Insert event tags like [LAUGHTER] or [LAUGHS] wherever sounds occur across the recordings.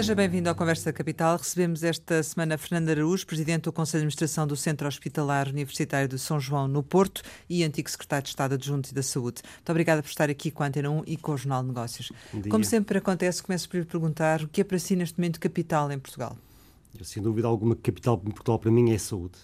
Seja bem-vindo ao Conversa Capital. Recebemos esta semana Fernando Araújo, Presidente do Conselho de Administração do Centro Hospitalar Universitário de São João, no Porto, e antigo Secretário de Estado Adjunto da Saúde. Muito obrigada por estar aqui com a Antena 1 e com o Jornal de Negócios. Como sempre acontece, começo por lhe perguntar o que é para si neste momento capital em Portugal? Eu, sem dúvida alguma, capital em Portugal para mim é saúde.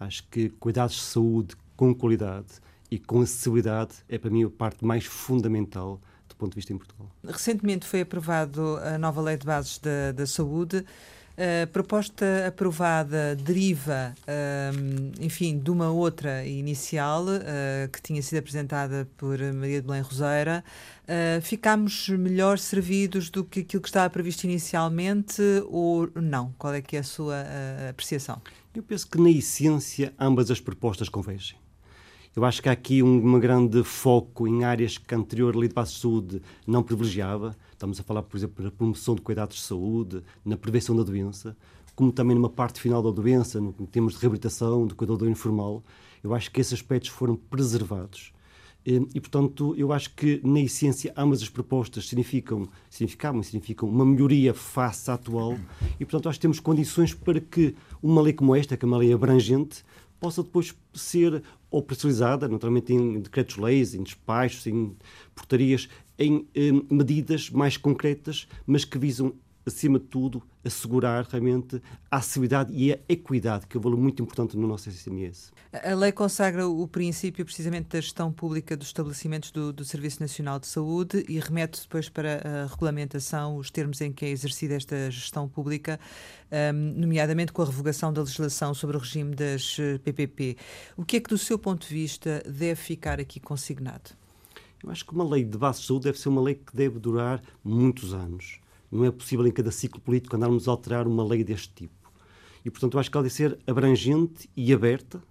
Acho que cuidados de saúde com qualidade e com acessibilidade é para mim a parte mais fundamental ponto de vista em Portugal. Recentemente foi aprovado a nova Lei de Bases da, da Saúde. A proposta aprovada deriva, um, enfim, de uma outra inicial uh, que tinha sido apresentada por Maria de Belém Roseira. Uh, ficámos melhor servidos do que aquilo que estava previsto inicialmente ou não? Qual é que é a sua uh, apreciação? Eu penso que, na essência, ambas as propostas convergem. Eu acho que há aqui um grande foco em áreas que a anterior Lei de Saúde não privilegiava. Estamos a falar, por exemplo, na promoção de cuidados de saúde, na prevenção da doença, como também numa parte final da doença, no termos de reabilitação, do cuidador informal. Eu acho que esses aspectos foram preservados. E, portanto, eu acho que, na essência, ambas as propostas significam, significavam significam uma melhoria face à atual e, portanto, acho que temos condições para que uma lei como esta, que é uma lei abrangente, possa depois ser operacionalizada, naturalmente em decretos-leis, em despachos, em portarias, em eh, medidas mais concretas, mas que visam acima de tudo, assegurar realmente a acessibilidade e a equidade, que é um valor muito importante no nosso SMS. A lei consagra o princípio precisamente da gestão pública dos estabelecimentos do, do, Serviço Nacional de Saúde e remete depois para a regulamentação, os termos em que é exercida esta gestão pública, um, nomeadamente com a revogação da legislação sobre o regime das PPP. Eh, o que é que, do seu ponto de vista, deve ficar aqui consignado? Eu acho que uma lei de base de saúde deve ser uma lei que deve durar muitos anos não é possível em cada ciclo político andarmos a alterar uma lei deste tipo. E, portanto, eu acho que ela deve ser abrangente e aberta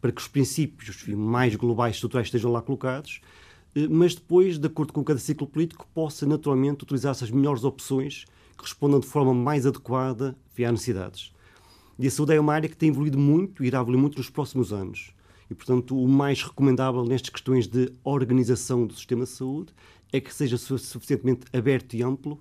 para que os princípios mais globais estruturais estejam lá colocados, eh, mas depois, de acordo com cada ciclo político, possa naturalmente utilizar-se as melhores opções que respondam de forma mais adequada via necessidades. E a saúde é uma área que tem evoluído muito e irá evoluir muito nos próximos anos. E, portanto, o mais recomendável nestas questões de organização do sistema de saúde é que seja suficientemente aberto e amplo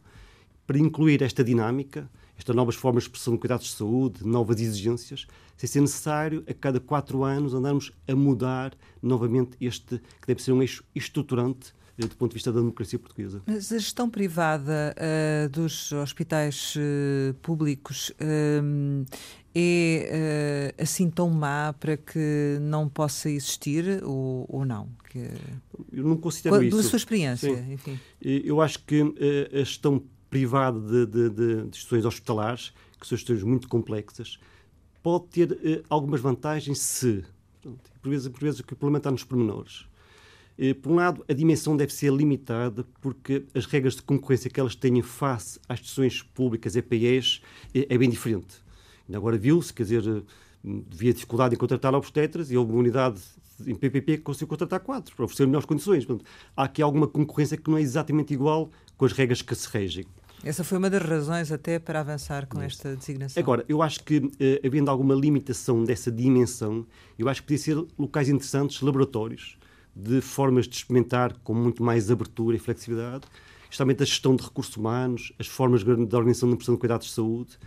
para incluir esta dinâmica, estas novas formas de expressão de cuidados de saúde, novas exigências, sem ser necessário a cada quatro anos andarmos a mudar novamente este, que deve ser um eixo estruturante eh, do ponto de vista da democracia portuguesa. Mas a gestão privada uh, dos hospitais uh, públicos uh, é assim tão má para que não possa existir ou, ou não? Que... Eu não considero Qual, isso. Da sua experiência, Sim. enfim. Eu acho que a gestão privado de, de, de, de instituições hospitalares, que são instituições muito complexas, pode ter eh, algumas vantagens se, por vezes, por vezes o que o problema está nos pormenores. Eh, por um lado, a dimensão deve ser limitada porque as regras de concorrência que elas têm face às instituições públicas, EPEs, é, é bem diferente. Ainda agora viu-se, quer dizer, havia dificuldade em contratar obstetras e houve uma unidade em PPP que conseguiu contratar quatro para oferecer melhores condições. Portanto, há aqui alguma concorrência que não é exatamente igual com as regras que se regem. Essa foi uma das razões até para avançar com esta designação. Agora, eu acho que, eh, havendo alguma limitação dessa dimensão, eu acho que podia ser locais interessantes, laboratórios, de formas de experimentar com muito mais abertura e flexibilidade, justamente a gestão de recursos humanos, as formas de organização da prestação de cuidados de saúde,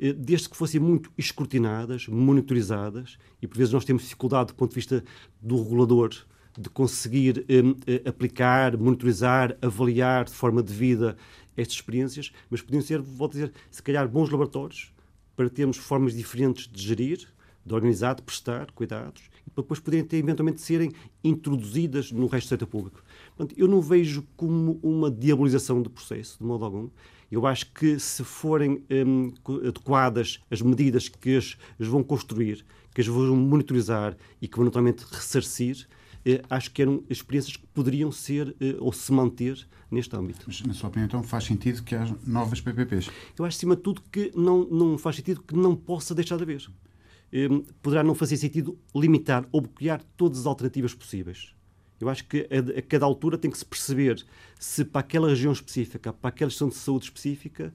eh, desde que fossem muito escrutinadas, monitorizadas, e por vezes nós temos dificuldade do ponto de vista do regulador de conseguir eh aplicar, monitorizar, avaliar de forma devida estas experiências, mas podiam ser, vou dizer, se calhar bons laboratórios para termos formas diferentes de gerir, de organizar, de prestar cuidados e para depois poderem ter, eventualmente serem introduzidas no resto do setor público. Portanto, eu não vejo como uma diabolização do processo, de modo algum. Eu acho que se forem hum, adequadas as medidas que as, as vão construir, que as vão monitorizar e que vão naturalmente ressarcir, acho que eram experiências que poderiam ser eh, ou se manter neste âmbito. Mas, na sua opinião, então, faz sentido que haja novas PPPs? Eu acho, acima de tudo, que não, não faz sentido que não possa deixar de haver. Eh, poderá não fazer sentido limitar ou bloquear todas as alternativas possíveis. Eu acho que a, a, cada altura tem que se perceber se para aquela região específica, para aquela gestão de saúde específica,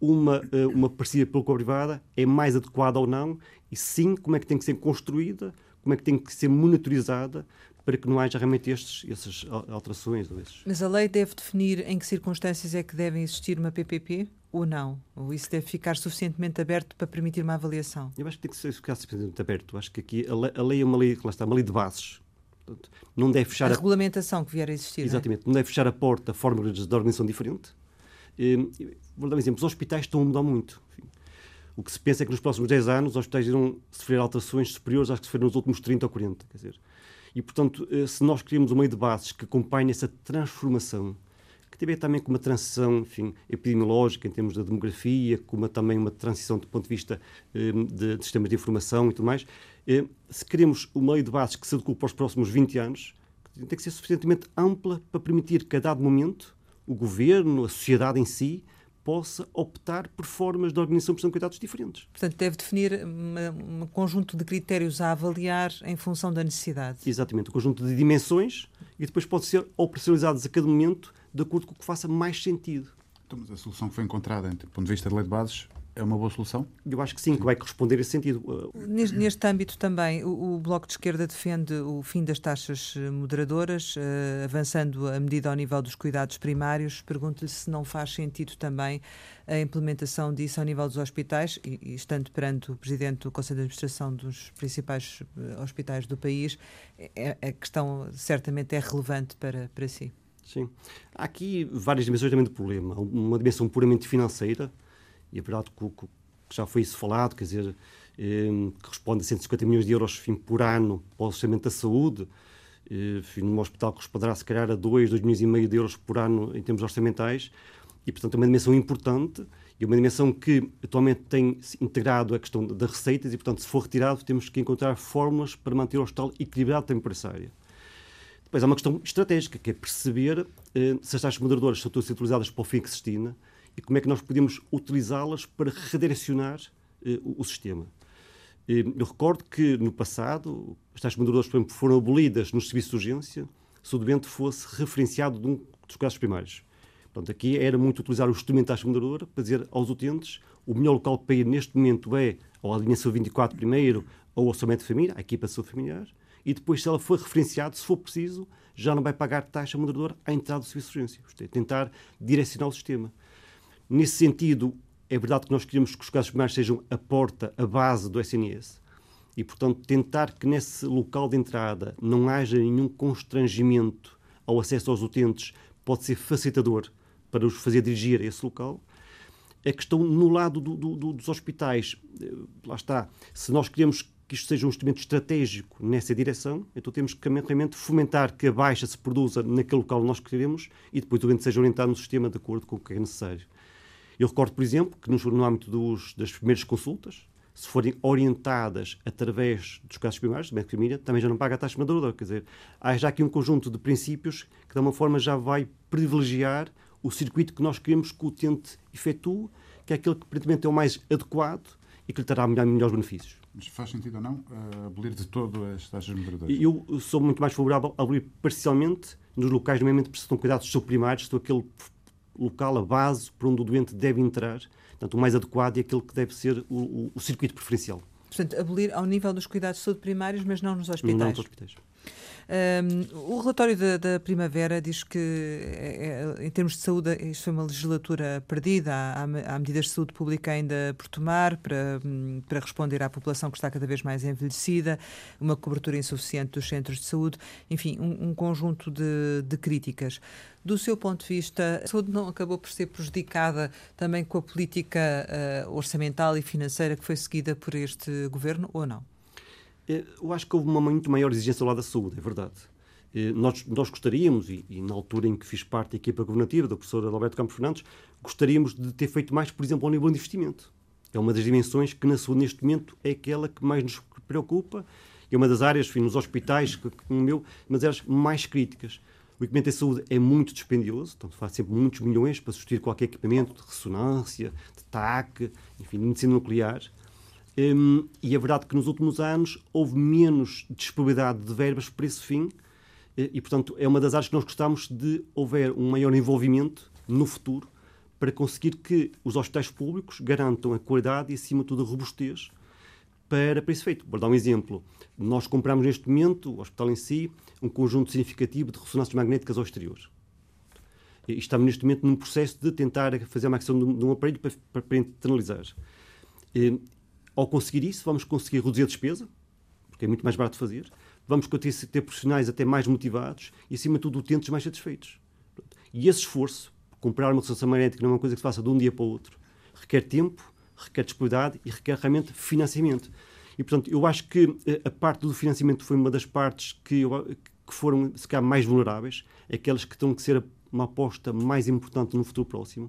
uma, uma parceria público-privada é mais adequada ou não, e sim, como é que tem que ser construída, como é que tem que ser monitorizada para que não haja realmente estes, essas alterações. Ou esses. Mas a lei deve definir em que circunstâncias é que devem existir uma PPP? ou não? Ou isso deve ficar suficientemente aberto para permitir uma avaliação? Eu acho que tem que ser ficar suficientemente aberto. Acho que aqui a lei, a lei é uma lei, lá está, uma lei de bases. Portanto, não deve fechar a, a regulamentação que vier a existir. Exatamente, não, é? não deve fechar a porta a formas de organização diferente. Ehm, vou dar um exemplo: os hospitais estão a mudar muito. Enfim, o que se pensa é que nos próximos 10 anos os hospitais irão sofrer alterações superiores às que sofreram nos últimos 30 ou 40. Quer dizer, e, portanto, eh, se nós queremos um meio de bases que acompanhe essa transformação, que tem a ver também com uma transição enfim, epidemiológica em termos da demografia, com uma, também uma transição do ponto de vista eh, de, de, sistemas de informação e tudo mais, eh, se queremos um meio de bases que se adeque para os próximos 20 anos, tem que ser suficientemente ampla para permitir que, a dado momento, o governo, a sociedade em si, possa optar por formas de organização de cuidados diferentes. Portanto, deve definir um conjunto de critérios a avaliar em função da necessidade. Exatamente, um conjunto de dimensões e depois pode ser operacionalizados a cada momento de acordo com o que faça mais sentido. Então, mas a solução que foi encontrada, do ponto de vista da lei de bases, é uma boa solução? Eu acho que sim, sim. que vai corresponder a esse sentido. Neste, neste âmbito também, o, o, Bloco de Esquerda defende o fim das taxas eh, moderadoras, uh, avançando a medida ao nível dos cuidados primários. Pergunto-lhe se não faz sentido também a implementação disso ao nível dos hospitais, e, e estando perante o Presidente do Conselho de Administração dos principais uh, hospitais do país, é, a questão certamente é relevante para, para si. Sim. Há aqui várias dimensões também do problema. Uma dimensão puramente financeira, e é verdade que, que, já foi isso falado, quer dizer, eh, que responde a 150 milhões de euros enfim, por ano para o orçamento da saúde, eh, enfim, num hospital que corresponderá se calhar a 2, 2 milhões e meio de euros por ano em termos orçamentais, e portanto é uma dimensão importante e uma dimensão que atualmente tem integrado a questão das receitas. E portanto se for retirado temos que encontrar fórmulas para manter o hospital equilibrado também por essa área. Depois há uma questão estratégica, que é perceber eh, se as taxas moderadoras são utilizadas para o fim que se destina e como é que nós podemos utilizá-las para redirecionar eh, o, o, sistema. Eh, eu recordo que no passado as taxas moderadoras, por exemplo, foram abolidas nos serviços de urgência se o doente fosse referenciado de um dos casos primários. Portanto, aqui era muito utilizar o instrumento da taxa moderadora para dizer aos utentes o melhor local para ir neste momento é ou a linha 24 primeiro ou o orçamento de família, a equipa de saúde familiar, e depois, se ela for referenciada, se for preciso, já não vai pagar taxa moderadora à entrada do serviço de urgência. É, tentar direcionar o sistema. Nesse sentido, é verdade que nós queremos que os casos primários sejam a porta, a base do SNS. E, portanto, tentar que nesse local de entrada não haja nenhum constrangimento ao acesso aos utentes pode ser facilitador para os fazer dirigir a esse local. A questão no lado do, do, dos hospitais, eh, lá está, se nós queremos que isto seja um instrumento estratégico nessa direção, então temos que realmente fomentar que a baixa se produza naquele local que nós queremos e depois o doente seja orientado no sistema de acordo com o que é necessário. Eu recordo, por exemplo, que no âmbito dos, das primeiras consultas, se forem orientadas através dos casos primários, de médico família, também já não paga a taxa moderadora. Quer dizer, há já aqui um conjunto de princípios que, de uma forma, já vai privilegiar o circuito que nós queremos que o utente efetue, que é aquele que, aparentemente, é o mais adequado e que lhe trará melhores benefícios. Mas faz sentido ou não uh, abolir de todo as taxas moderadoras? Eu sou muito mais favorável a abolir parcialmente nos locais, nomeadamente, que precisam de cuidados subprimários, estou aquele local, a base por onde o doente deve entrar. Portanto, o mais adequado é aquele que deve ser o, o, o circuito preferencial. Portanto, abolir ao nível dos cuidados de saúde primários, mas não nos hospitais. Não nos hospitais. Um, o relatório da, da, Primavera diz que, é, é, em termos de saúde, isto foi uma legislatura perdida. Há, há, medidas de saúde pública ainda por tomar para, hum, para responder à população que está cada vez mais envelhecida, uma cobertura insuficiente dos centros de saúde, enfim, um, um conjunto de, de críticas. Do seu ponto de vista, a saúde não acabou por ser prejudicada também com a política uh, orçamental e financeira que foi seguida por este governo ou não? Eh, eu acho que houve uma muito maior exigência lado da saúde, é verdade. Eh, nós, nós gostaríamos, e, e, na altura em que fiz parte da equipa governativa, da professora Alberto Campos Fernandes, gostaríamos de ter feito mais, por exemplo, ao nível de investimento. É uma das dimensões que na saúde, neste momento, é aquela que mais nos preocupa, é uma das áreas, enfim, nos hospitais, como o meu, mas áreas mais críticas. O equipamento de saúde é muito dispendioso, portanto faz sempre muitos milhões para substituir qualquer equipamento de ressonância, de TAC, enfim, de medicina nuclear. Um, e é verdade que nos últimos anos houve menos disponibilidade de verbas para esse fim, e, e, portanto é uma das áreas que nós gostamos de houver um maior envolvimento no futuro para conseguir que os hospitais públicos garantam a qualidade e, acima de tudo, a robustez para, para esse feito. Vou dar um exemplo. Nós compramos neste momento, o hospital em si, um conjunto significativo de ressonâncias magnéticas ao exterior. E estamos neste momento num processo de tentar fazer uma aquisição de um aparelho para, para, internalizar. E, ao conseguir isso, vamos conseguir reduzir a despesa, porque é muito mais barato fazer. Vamos conseguir ter profissionais até mais motivados e, acima de tudo, utentes mais satisfeitos. E esse esforço, comprar uma ressonância magnética não é uma coisa que se faça de um dia para o outro. Requer tempo, requer disponibilidade e requer realmente financiamento. E, portanto, eu acho que eh, a parte do financiamento foi uma das partes que, eu, que foram, se calhar, mais vulneráveis, aquelas que estão que ser uma aposta mais importante no futuro próximo.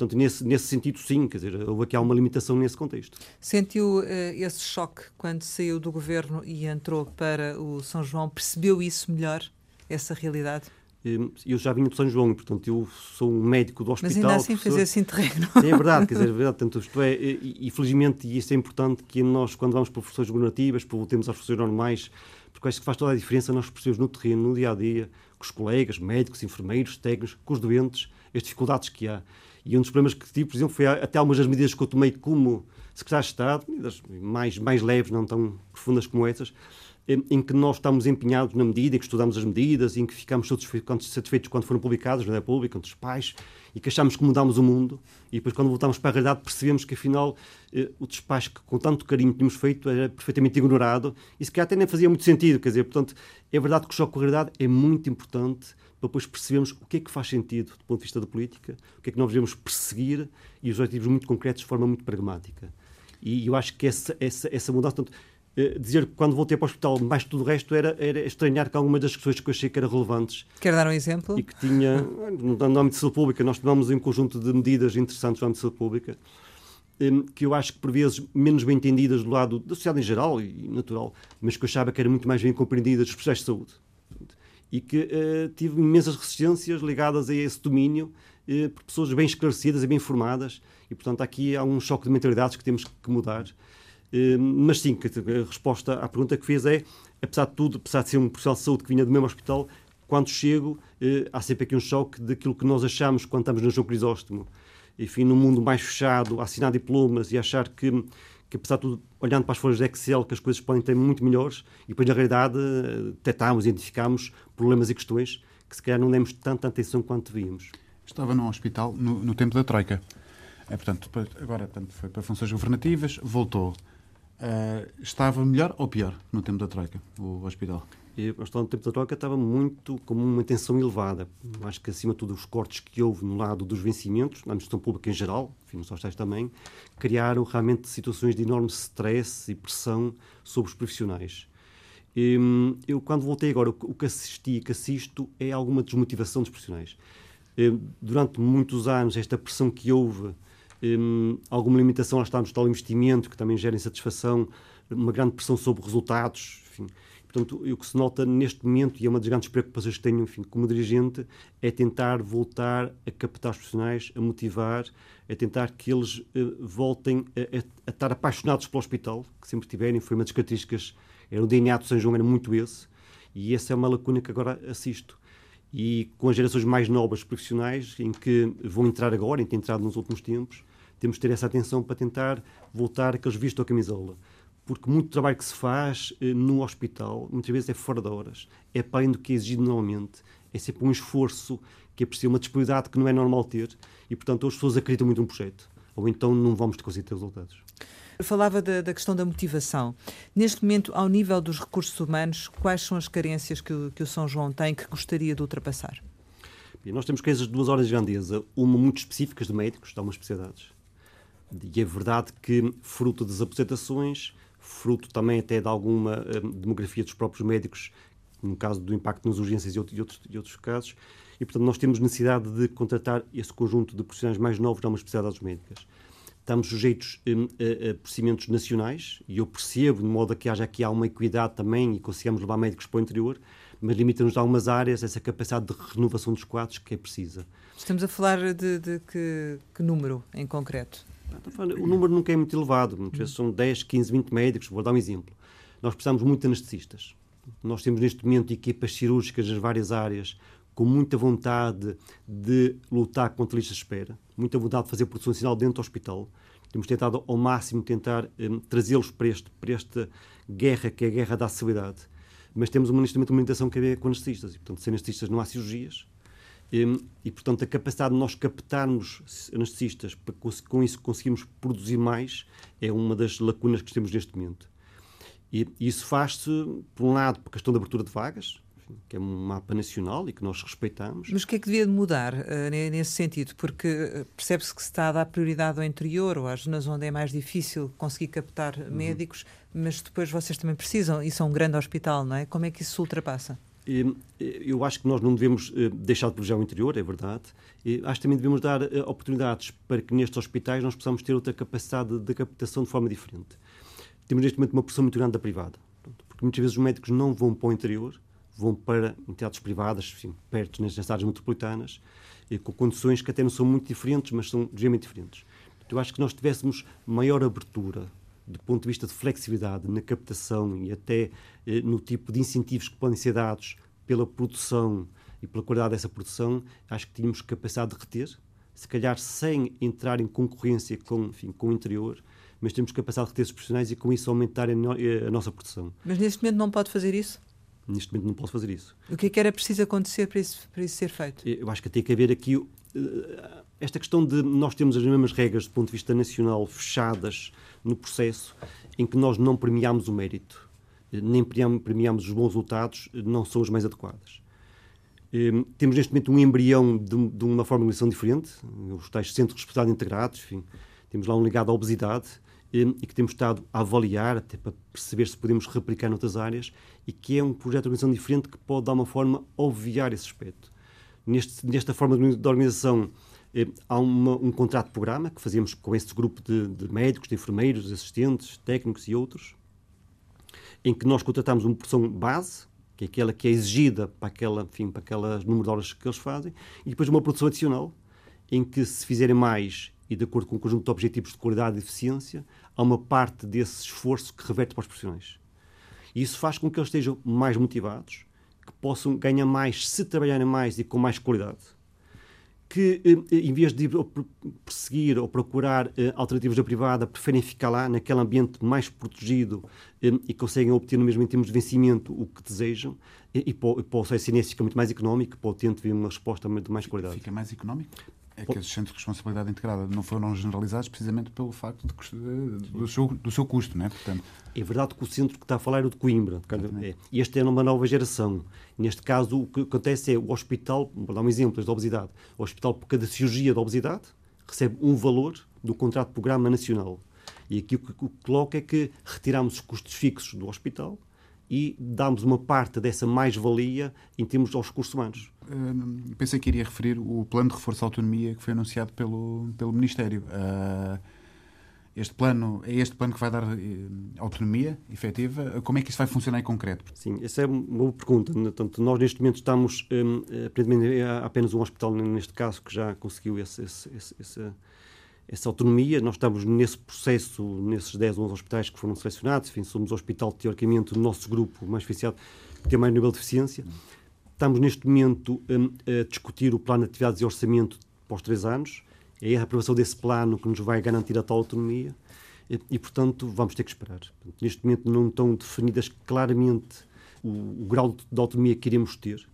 Portanto, nesse, nesse sentido, sim, quer dizer, houve aqui uma limitação nesse contexto. Sentiu uh, esse choque quando saiu do governo e entrou para o São João? Percebeu isso melhor, essa realidade? Hum, eu já vinha de São João, portanto, eu sou um médico do hospital. Mas ainda assim professor. fez esse interregno. É verdade, quer dizer, é verdade. [LAUGHS] Portanto, isto é, e, e felizmente, e isso é importante, que nós, quando vamos para profissões governativas, voltemos às profissões normais, porque acho que faz toda a diferença nós percebemos no terreno, no dia a dia, com os colegas, médicos, enfermeiros, técnicos, com os doentes, as dificuldades que há. E um dos problemas que tive, por exemplo, foi até algumas das medidas que eu tomei como secretário de Estado, medidas mais, mais leves, não tão profundas como essas, em que nós estamos empenhados na medida, em que estudamos as medidas, em que ficamos satisfeitos, quando foram publicadas na pública, entre os pais, e que achamos que mudamos o mundo, e depois quando voltamos para a realidade percebemos que afinal eh, o despacho que com tanto carinho tínhamos feito era perfeitamente ignorado, e se calhar até nem fazia muito sentido, quer dizer, portanto, é verdade que o choque com a realidade é muito importante para depois percebermos o que é que faz sentido do ponto de vista da política, o que é que nós devemos perseguir, e os objetivos muito concretos de forma muito pragmática. E eu acho que essa, essa, essa mudança, eh, dizer que quando voltei para o hospital, mais tudo o resto era, era estranhar que algumas das questões que eu achei que eram relevantes. Quer dar um exemplo? E que tinha, no, no âmbito de saúde pública, nós tomamos um conjunto de medidas interessantes no âmbito de saúde pública, eh, que eu acho que por vezes menos bem entendidas do lado da sociedade em geral e natural, mas que eu achava que eram muito mais bem compreendidas dos profissionais de saúde. E que uh, tive imensas resistências ligadas a esse domínio uh, por pessoas bem esclarecidas e bem formadas, e portanto aqui há um choque de mentalidades que temos que mudar. Ehm, mas sim, a resposta à pergunta que fez é, apesar de tudo, apesar de ser um profissional de saúde que vinha do mesmo hospital, quando chego, há sempre aqui um choque daquilo que nós achamos quando estamos no João Crisóstomo. Enfim, num mundo mais fechado, assinar diplomas e achar que, que, apesar de tudo, olhando para as folhas de Excel, que as coisas podem ter muito melhores, e depois, na realidade, detectámos, identificámos problemas e questões que, se calhar, não demos tanta atenção quanto devíamos. Estava num hospital no, no tempo da Troika. É, portanto, agora portanto, foi para funções governativas, voltou. Uh, estava melhor ou pior no tempo da Troika, o hospital? E o hospital no tempo da Troika estava muito com uma tensão elevada. Acho que, acima de tudo, os cortes que houve no lado dos vencimentos, na administração pública em geral, enfim, nos hospitais também, criaram realmente situações de enorme stress e pressão sobre os profissionais. E, eu, quando voltei agora, o que assisti e que assisto é alguma desmotivação dos profissionais. E, durante muitos anos, esta pressão que houve um, alguma limitação lá está no tal investimento, que também gera insatisfação, uma grande pressão sobre resultados, enfim. Portanto, o que se nota neste momento, e é uma das grandes preocupações que tenho enfim, como dirigente, é tentar voltar a captar os profissionais, a motivar, a tentar que eles uh, voltem a, a, a, estar apaixonados pelo hospital, que sempre tiverem, foi uma das características, era o DNA do São João, era muito esse, e essa é uma lacuna que agora assisto e com as gerações mais novas profissionais, em que vão entrar agora, em que entrado nos últimos tempos, temos de ter essa atenção para tentar voltar aqueles vistos à camisola. Porque muito trabalho que se faz eh, no hospital, muitas vezes é fora de horas, é para além do que é exigido normalmente, é sempre um esforço que é preciso, uma disponibilidade que não é normal ter, e portanto as pessoas acreditam muito no projeto, ou então não vamos ter conseguido ter resultados. Falava da, da, questão da motivação. Neste momento, ao nível dos recursos humanos, quais são as carências que o, que o São João tem que gostaria de ultrapassar? E nós temos carências de duas horas de grandeza, uma muito específicas de médicos, de algumas especialidades, e é verdade que, fruto das aposentações, fruto também até de alguma um, demografia dos próprios médicos, no caso do impacto nas urgências e, outro, outros, e outros casos, e portanto nós temos necessidade de contratar esse conjunto de profissionais mais novos algumas especialidades médicas. Estamos sujeitos um, a, a, procedimentos nacionais, e eu percebo, de modo a que haja aqui uma equidade também e consigamos levar médicos para o interior, mas limita-nos a algumas áreas essa capacidade de renovação dos quadros que é precisa. Estamos a falar de, de que, que número em concreto? O número nunca é muito elevado, muitas vezes são 10, 15, 20 médicos. Vou dar um exemplo. Nós precisamos muito de anestesistas. Nós temos neste momento equipas cirúrgicas nas várias áreas com muita vontade de lutar contra listas de espera, muita vontade de fazer produção nacional dentro do hospital. Temos tentado ao máximo tentar um, trazê-los para, este, para esta guerra que é a guerra da acessibilidade. Mas temos uma, neste momento uma limitação que é com anestesistas. E, portanto, sem anestesistas não há cirurgias E, e, portanto, a capacidade de nós captarmos anestesistas, para, com isso conseguimos produzir mais, é uma das lacunas que temos neste momento. E, isso faz-se, por um lado, por questão da abertura de vagas, que é um mapa nacional e que nós respeitamos. Mas o que é que devia de mudar uh, nesse sentido? Porque eh, percebe-se que se está a dar prioridade ao interior ou às zonas onde é mais difícil conseguir captar uhum. médicos, mas depois vocês também precisam, e são um grande hospital, não é? Como é que isso se ultrapassa? Eu acho que nós não devemos eh, deixar de privilegiar o interior, é verdade. Acho que também devemos dar oportunidades para que nestes hospitais nós possamos ter outra capacidade de captação de forma diferente. Temos neste momento uma pressão muito grande da privada, porque muitas vezes os médicos não vão para o interior, vão para entidades privadas, enfim, perto nas áreas metropolitanas, com condições que até não são muito diferentes, mas são ligeiramente diferentes. Eu acho que nós tivéssemos maior abertura do ponto de vista de flexibilidade na captação e até eh, no tipo de incentivos que podem ser dados pela produção e pela qualidade dessa produção, acho que tínhamos capacidade de reter, se calhar sem entrar em concorrência com, enfim, com o interior, mas temos capacidade de reter esses profissionais e com isso aumentar a, no, a nossa produção. Mas neste momento não pode fazer isso? Neste momento não posso fazer isso. O que é que era preciso acontecer para isso, para isso ser feito? Eu acho que tem que haver aqui eh, esta questão de nós termos as mesmas regras do ponto de vista nacional fechadas no processo em que nós não premiamos o mérito, nem premiamos os bons resultados, não são as mais adequadas. Temos neste momento um embrião de, uma forma de organização diferente, os tais centros de responsabilidade integrados, enfim, temos lá um ligado à obesidade, e que temos estado a avaliar, até para perceber se podemos replicar noutras áreas, e que é um projeto de organização diferente que pode, de alguma forma, obviar esse aspecto. Neste, nesta forma de organização, há uma, um contrato-programa que fazemos com esse grupo de, de, médicos, de enfermeiros, assistentes, técnicos e outros, em que nós contratamos uma porção base, que é aquela que é exigida para, aquela, enfim, para aquelas número de horas que eles fazem, e depois uma produção adicional, em que se fizerem mais e de acordo com o um conjunto de objetivos de qualidade e eficiência, há uma parte desse esforço que reverte para os profissionais. E isso faz com que eles estejam mais motivados, que possam ganhar mais se trabalharem mais e com mais qualidade, que eh, em vez de perseguir ou procurar eh, alternativas da privada, preferem ficar lá naquele ambiente mais protegido eh, e conseguem obter no mesmo em termos de vencimento o que desejam e, para, o SNS fica muito mais económico, para o utente vir uma resposta de mais qualidade. Fica mais económico? É que esses centros de responsabilidade integrada não foram generalizados precisamente pelo facto de, do, seu, do seu custo, não é? Portanto... É verdade que o centro que está a falar é o de Coimbra. É, este é uma nova geração. Neste caso, o que acontece é o hospital, vou dar um exemplo da obesidade, o hospital, por cada cirurgia da obesidade, recebe um valor do contrato de programa nacional. E aqui o que coloca é que retiramos os custos fixos do hospital e damos uma parte dessa mais-valia em termos aos recursos humanos. Uh, pensei que iria referir o plano de reforço da autonomia que foi anunciado pelo, pelo Ministério. Uh, este plano é este plano que vai dar uh, autonomia efetiva? Como é que isso vai funcionar em concreto? Sim, essa é uma boa pergunta. Portanto, nós neste momento estamos, um, aparentemente, há apenas um hospital neste caso que já conseguiu esse, esse, esse, esse essa autonomia. Nós estamos nesse processo, nesses 10 ou 11 hospitais que foram selecionados. Enfim, somos o hospital, teoricamente, do nosso grupo mais financiado, que tem mais nível de eficiência. Estamos, neste momento, a, a discutir o plano de atividades e orçamento os três anos. É a aprovação desse plano que nos vai garantir a tal autonomia. E portanto, vamos ter que esperar. Neste momento, não estão definidas claramente o, o grau de autonomia que iremos ter.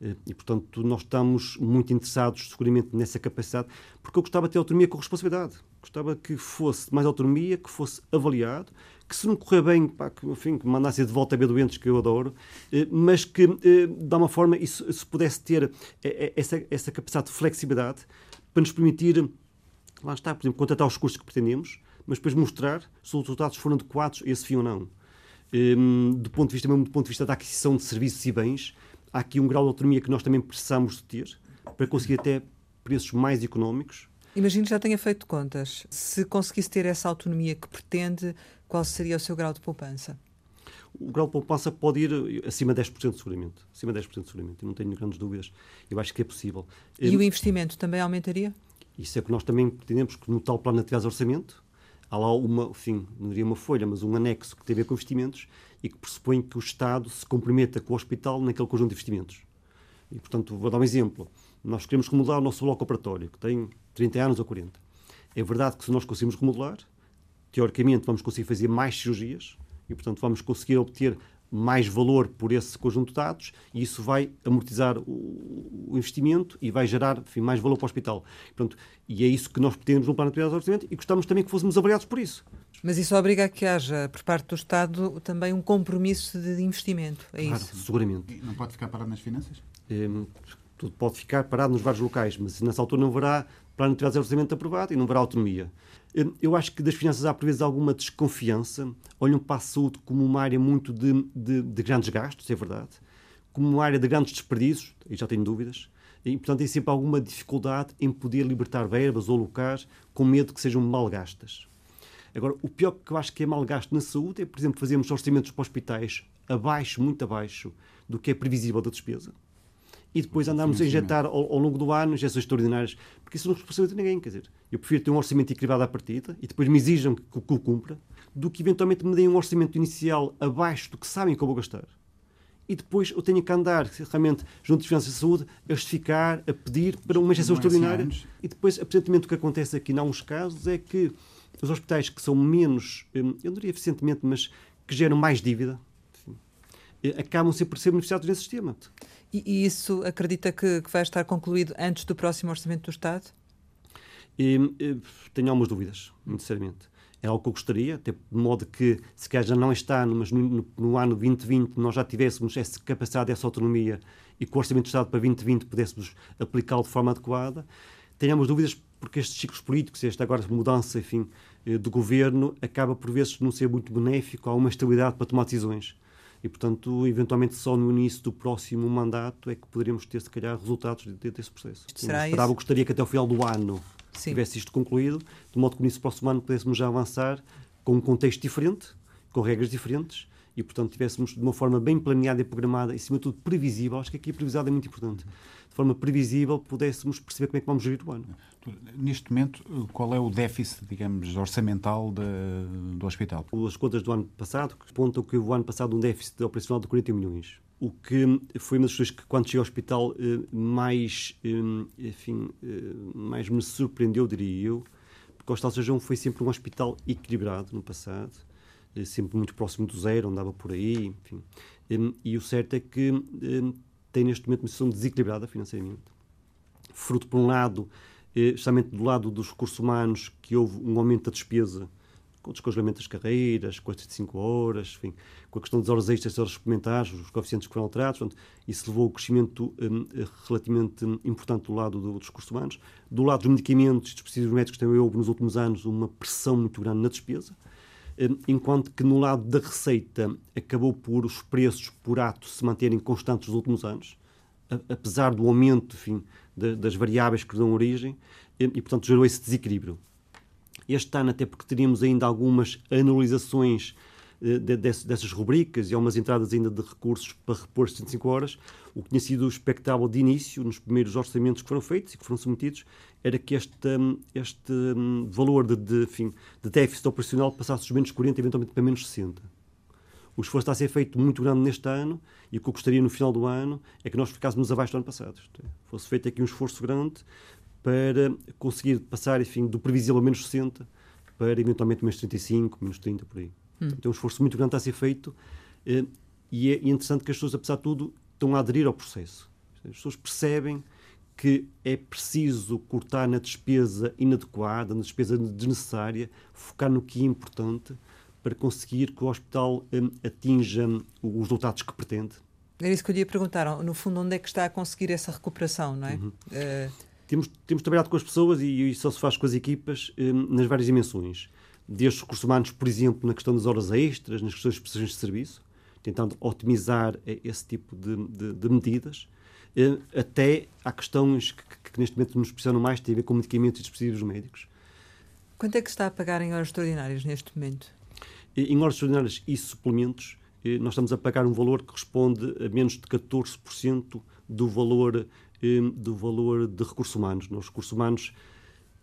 Eh, e, portanto, nós estamos muito interessados, seguramente, nessa capacidade, porque eu gostava de ter autonomia com responsabilidade. Gostava que fosse mais autonomia, que fosse avaliado, que se não correr bem, pá, que, enfim, que mandasse de volta a ver doentes, que eu adoro, eh, mas que, eh, de alguma forma, isso, se pudesse ter essa, essa capacidade de flexibilidade para nos permitir, lá está, por exemplo, contratar os custos que pretendemos, mas depois mostrar se os resultados foram adequados a esse fim ou não. Do ponto de vista mesmo do ponto de vista da aquisição de serviços e bens, há aqui um grau de autonomia que nós também precisamos de ter para conseguir até preços mais económicos. Imagino que já tenha feito contas. Se conseguisse ter essa autonomia que pretende, qual seria o seu grau de poupança? O grau de poupança pode ir acima de 10% seguramente. Acima de 10% seguramente. Eu não tenho grandes dúvidas. Eu acho que é possível. E o investimento também aumentaria? Isso é que nós também pretendemos que no tal plano de orçamento há lá uma, enfim, não diria uma folha, mas um anexo que tem a ver com investimentos e que pressupõe que o Estado se comprometa com o hospital naquele conjunto de investimentos. E, portanto, vou dar um exemplo. Nós queremos remodelar o nosso bloco operatório, que tem 30 anos ou 40. É verdade que se nós conseguirmos remodelar, teoricamente vamos conseguir fazer mais cirurgias e, portanto, vamos conseguir obter mais valor por esse conjunto de dados e isso vai amortizar o, investimento e vai gerar enfim, mais valor para o hospital. Portanto, e é isso que nós pretendemos no plano de atividade de orçamento e gostamos também que fôssemos avaliados por isso. Mas isso obriga a que haja, por parte do Estado, também um compromisso de investimento. É claro, isso? Seguramente. E não pode ficar parado nas finanças? É, tudo pode ficar parado nos vários locais, mas nessa altura não haverá plano de atividades de orçamento aprovado e não haverá autonomia. Eu acho que das finanças há, por vezes, alguma desconfiança. Olham para a saúde como uma área muito de, de, de grandes gastos, é verdade, como uma área de grandes desperdícios, e já tenho dúvidas, e, portanto, tem sempre alguma dificuldade em poder libertar verbas ou locais com medo que sejam mal gastas. Agora, o pior que eu acho que é mal gasto na saúde é, por exemplo, fazermos orçamentos para hospitais abaixo, muito abaixo, do que é previsível da despesa e depois andarmos a injetar ao, ao, longo do ano injeções extraordinárias, porque isso não é responsabilidade de ninguém. Quer dizer, eu prefiro ter um orçamento equilibrado à partida e depois me exijam que, que, que o cumpra, do que eventualmente me deem um orçamento inicial abaixo do que sabem que eu vou gastar. E depois eu tenho que andar realmente junto de Finanças de Saúde a justificar, a pedir para uma injeção é assim extraordinária. E depois, aparentemente, o que acontece aqui, em alguns casos, é que os hospitais que são menos, hum, eu não diria eficientemente, mas que geram mais dívida, acabam sempre por ser beneficiados nesse sistema. E, isso acredita que, que, vai estar concluído antes do próximo Orçamento do Estado? E, tenho algumas dúvidas, sinceramente. É algo que eu gostaria, até de modo que, se calhar já não está, mas no, no, no, ano 2020 nós já tivéssemos essa capacidade, essa autonomia e que o Orçamento do Estado para 2020 pudéssemos aplicá-lo de forma adequada. Tenho algumas dúvidas porque estes ciclos políticos, esta agora mudança, enfim, eh, do governo, acaba por vezes não ser muito benéfico a uma estabilidade para tomar decisões e, portanto, eventualmente só no início do próximo mandato é que poderíamos ter, se calhar, resultados desse processo. Será esperava, gostaria que até o final do ano Sim. tivesse isto concluído, de modo que no início do próximo ano pudéssemos já avançar com um contexto diferente, com regras diferentes, e, portanto, tivéssemos de uma forma bem planeada e programada, e, acima de tudo, previsível. Acho que aqui a previsibilidade é muito importante. De forma previsível, pudéssemos perceber como é que vamos gerir o ano. Neste momento, qual é o déficit, digamos, orçamental de, do hospital? As contas do ano passado apontam que o ano passado um déficit operacional de 40 milhões. O que foi uma das coisas que, quando cheguei ao hospital, eh, mais, eh, enfim, eh, mais me surpreendeu, diria eu, porque o Hospital São João foi sempre um hospital equilibrado no passado, sempre muito próximo do zero, andava por aí, enfim. E o certo é que tem neste momento uma situação desequilibrada financeiramente. Fruto, por um lado, eh, justamente do lado dos recursos humanos, que houve um aumento da despesa com o descongelamento das carreiras, com as 35 horas, enfim, com a questão das horas extras, das horas suplementares, os coeficientes que foram alterados, portanto, isso levou a um crescimento um, relativamente importante do lado do, dos recursos humanos. Do lado dos medicamentos e dispositivos médicos também houve nos últimos anos uma pressão muito grande na despesa, enquanto que no lado da receita acabou por os preços por ato se manterem constantes nos últimos anos, apesar do aumento enfim, das variáveis que dão origem, e, e, portanto gerou esse desequilíbrio. Este ano, até porque teríamos ainda algumas anualizações de, de, dessas rubricas e algumas entradas ainda de recursos para repor 75 horas, o que tinha sido expectável de início, nos primeiros orçamentos que foram feitos e que foram submetidos, era que este, hum, este um, valor de, de, enfim, de déficit operacional passasse dos menos 40 eventualmente para menos 60. O esforço está a ser feito muito grande neste ano e o que eu gostaria no final do ano é que nós ficássemos abaixo do ano passado. É, fosse feito aqui um esforço grande para conseguir passar, enfim, do previsível a menos 60 para eventualmente menos 35, menos 30, por aí. Hum. Então, um esforço muito grande a ser feito eh, e é interessante que as pessoas, apesar de tudo, estão a aderir ao processo. As pessoas percebem que é preciso cortar na despesa inadequada, na despesa desnecessária, focar no que é importante para conseguir que o hospital um, atinja os resultados que pretende. Era isso que eu lhe ia perguntar. No fundo, onde é que está a conseguir essa recuperação, não é? Uhum. Uh... Temos, temos trabalhado com as pessoas e isso só se faz com as equipas nas várias dimensões. Desde os recursos humanos, por exemplo, na questão das horas extras, nas questões de prestações de serviço, tentando otimizar eh, esse tipo de, de, de medidas, uh, até há questões que, que, que, neste momento nos pressionam mais, têm a ver com medicamentos e dispositivos médicos. Quanto é que está a pagar em horas extraordinárias neste momento? Em horas extraordinárias e suplementos, eh, nós estamos a pagar um valor que corresponde a menos de 14% do valor, eh, do valor de recursos humanos. Nos recursos humanos,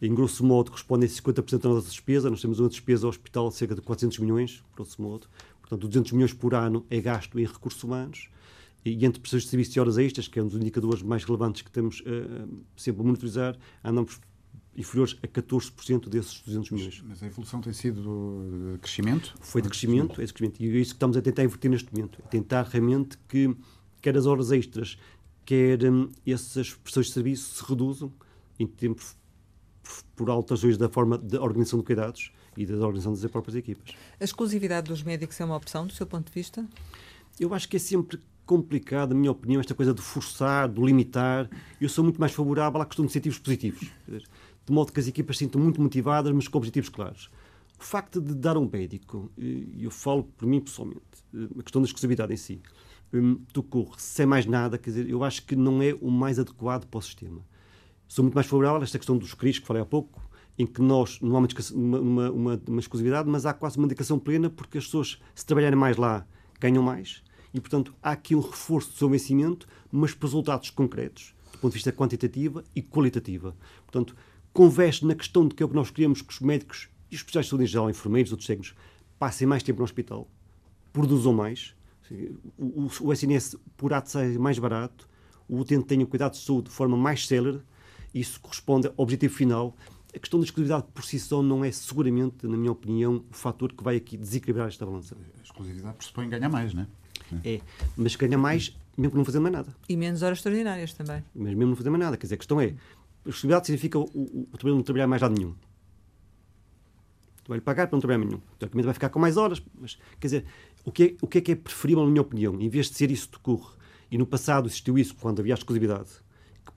em grosso modo, correspondem a 50% da nossa despesa. Nós temos uma despesa ao hospital de cerca de 400 milhões, grosso modo. Portanto, 200 milhões por ano é gasto em recursos humanos. E entre prestações de serviços e horas extras, que é um dos indicadores mais relevantes que temos uh, sempre a monitorizar, andamos inferiores a 14% desses 200 milhões. Mas a evolução tem sido de crescimento? Foi de crescimento, é de crescimento. E é isso que estamos a tentar inverter neste momento. É tentar realmente que quer as horas extras, quer hum, essas prestações de serviço se reduzam em tempos por alterações da forma de organização de cuidados e da organização das próprias equipas. A exclusividade dos médicos é uma opção, do seu ponto de vista? Eu acho que é sempre complicado, na minha opinião, esta coisa de forçar, de limitar. Eu sou muito mais favorável à questão de incentivos positivos. De modo que as equipas se sintam muito motivadas, mas com objetivos claros. O facto de dar um médico, e eu falo por mim pessoalmente, a questão da exclusividade em si, hum, decorre sem mais nada, quer dizer, eu acho que não é o mais adequado para o sistema. Sou muito mais favorável a esta questão dos CRIs, que falei há pouco, em que nós não há uma, uma, uma, uma exclusividade, mas há quase uma indicação plena, porque as pessoas, se trabalharem mais lá, ganham mais, e, portanto, há aqui um reforço do seu vencimento, mas por resultados concretos, do ponto de vista quantitativo e qualitativo. Portanto, conveste na questão de que é o que nós queremos que os médicos e os especialistas de saúde em geral, enfermeiros, outros técnicos, passem mais tempo no hospital, produzam mais, o, o, o SNS por ato ser mais barato, o utente tenha cuidado de saúde de forma mais célere, isso corresponde ao objetivo final. A questão da exclusividade por si só não é seguramente, na minha opinião, o fator que vai aqui desequilibrar esta balança. A exclusividade pressupõe ganhar mais, não é? É, mas ganha mais mesmo que não fazer mais nada. E menos horas extraordinárias também. Mas mesmo não fazer mais nada. Quer dizer, a questão é, a exclusividade significa o, o, o trabalho não trabalhar mais lado nenhum. Vai-lhe pagar para não trabalhar nenhum. Teoricamente vai ficar com mais horas. Mas, quer dizer, o que, é, o que é que é preferível, na minha opinião? Em vez de ser isso que decorre, e no passado existiu isso quando havia a exclusividade,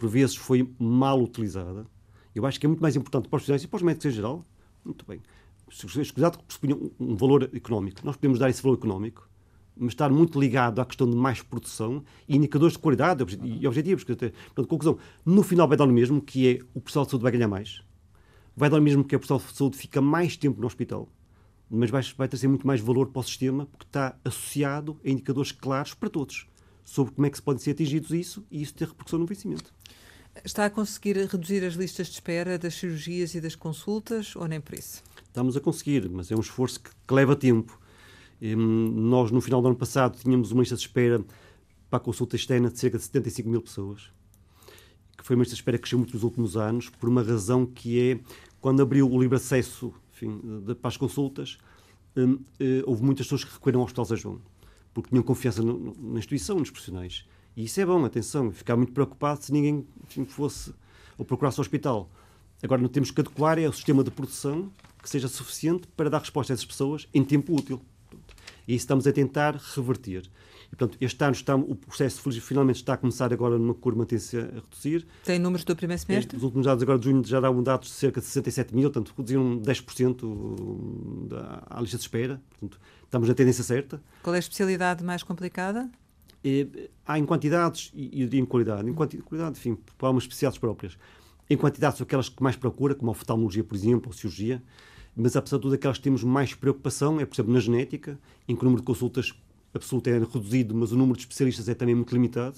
por vezes foi mal utilizada, eu acho que é muito mais importante para os profissionais e para os médicos em geral, muito bem, a exclusividade pressupunha um, um valor económico. Nós podemos dar esse valor económico, mas estar muito ligado à questão de mais produção e indicadores de qualidade e objetivos. Portanto, conclusão, no final vai dar o mesmo, que é o pessoal de saúde vai ganhar mais, vai dar o mesmo que o pessoal de saúde fica mais tempo no hospital, mas vai, vai trazer muito mais valor para o sistema porque está associado a indicadores claros para todos sobre como é que se podem ser atingidos isso e isso ter repercussão no vencimento. Está a conseguir reduzir as listas de espera das cirurgias e das consultas ou nem por isso? Estamos a conseguir, mas é um esforço que, que leva tempo. Nós, no final do ano passado, tínhamos uma lista de espera para a consulta externa de cerca de 75 mil pessoas, que foi uma lista de espera que cresceu muito nos últimos anos, por uma razão que é, quando abriu o livre acesso enfim, de, para as consultas, hum, eh, houve muitas pessoas que recorreram ao Hospital São porque tinham confiança no, no, na instituição, nos profissionais. E isso é bom, atenção, ficar muito preocupado se ninguém fosse ou procurasse o hospital. Agora, não temos que adequar é o sistema de produção que seja suficiente para dar resposta a essas pessoas em tempo útil. E isso estamos a tentar reverter. E, portanto, este ano está, o processo finalmente está a começar agora numa curva tendência a reduzir. Tem números do primeiro semestre? Os últimos dados agora de junho já dão dados de cerca de 67 mil, portanto, reduziram 10% da, à lista de espera. Portanto, estamos na tendência certa. Qual é a especialidade mais complicada? Há em quantidades e, e em qualidade. Em quantidade, enfim, há umas especialidades próprias. Em quantidade são aquelas que mais procura, como a oftalmologia, por exemplo, ou cirurgia mas apesar de tudo, aquelas que temos mais preocupação é, por exemplo, na genética, em que o número de consultas absoluto é reduzido, mas o número de especialistas é também muito limitado.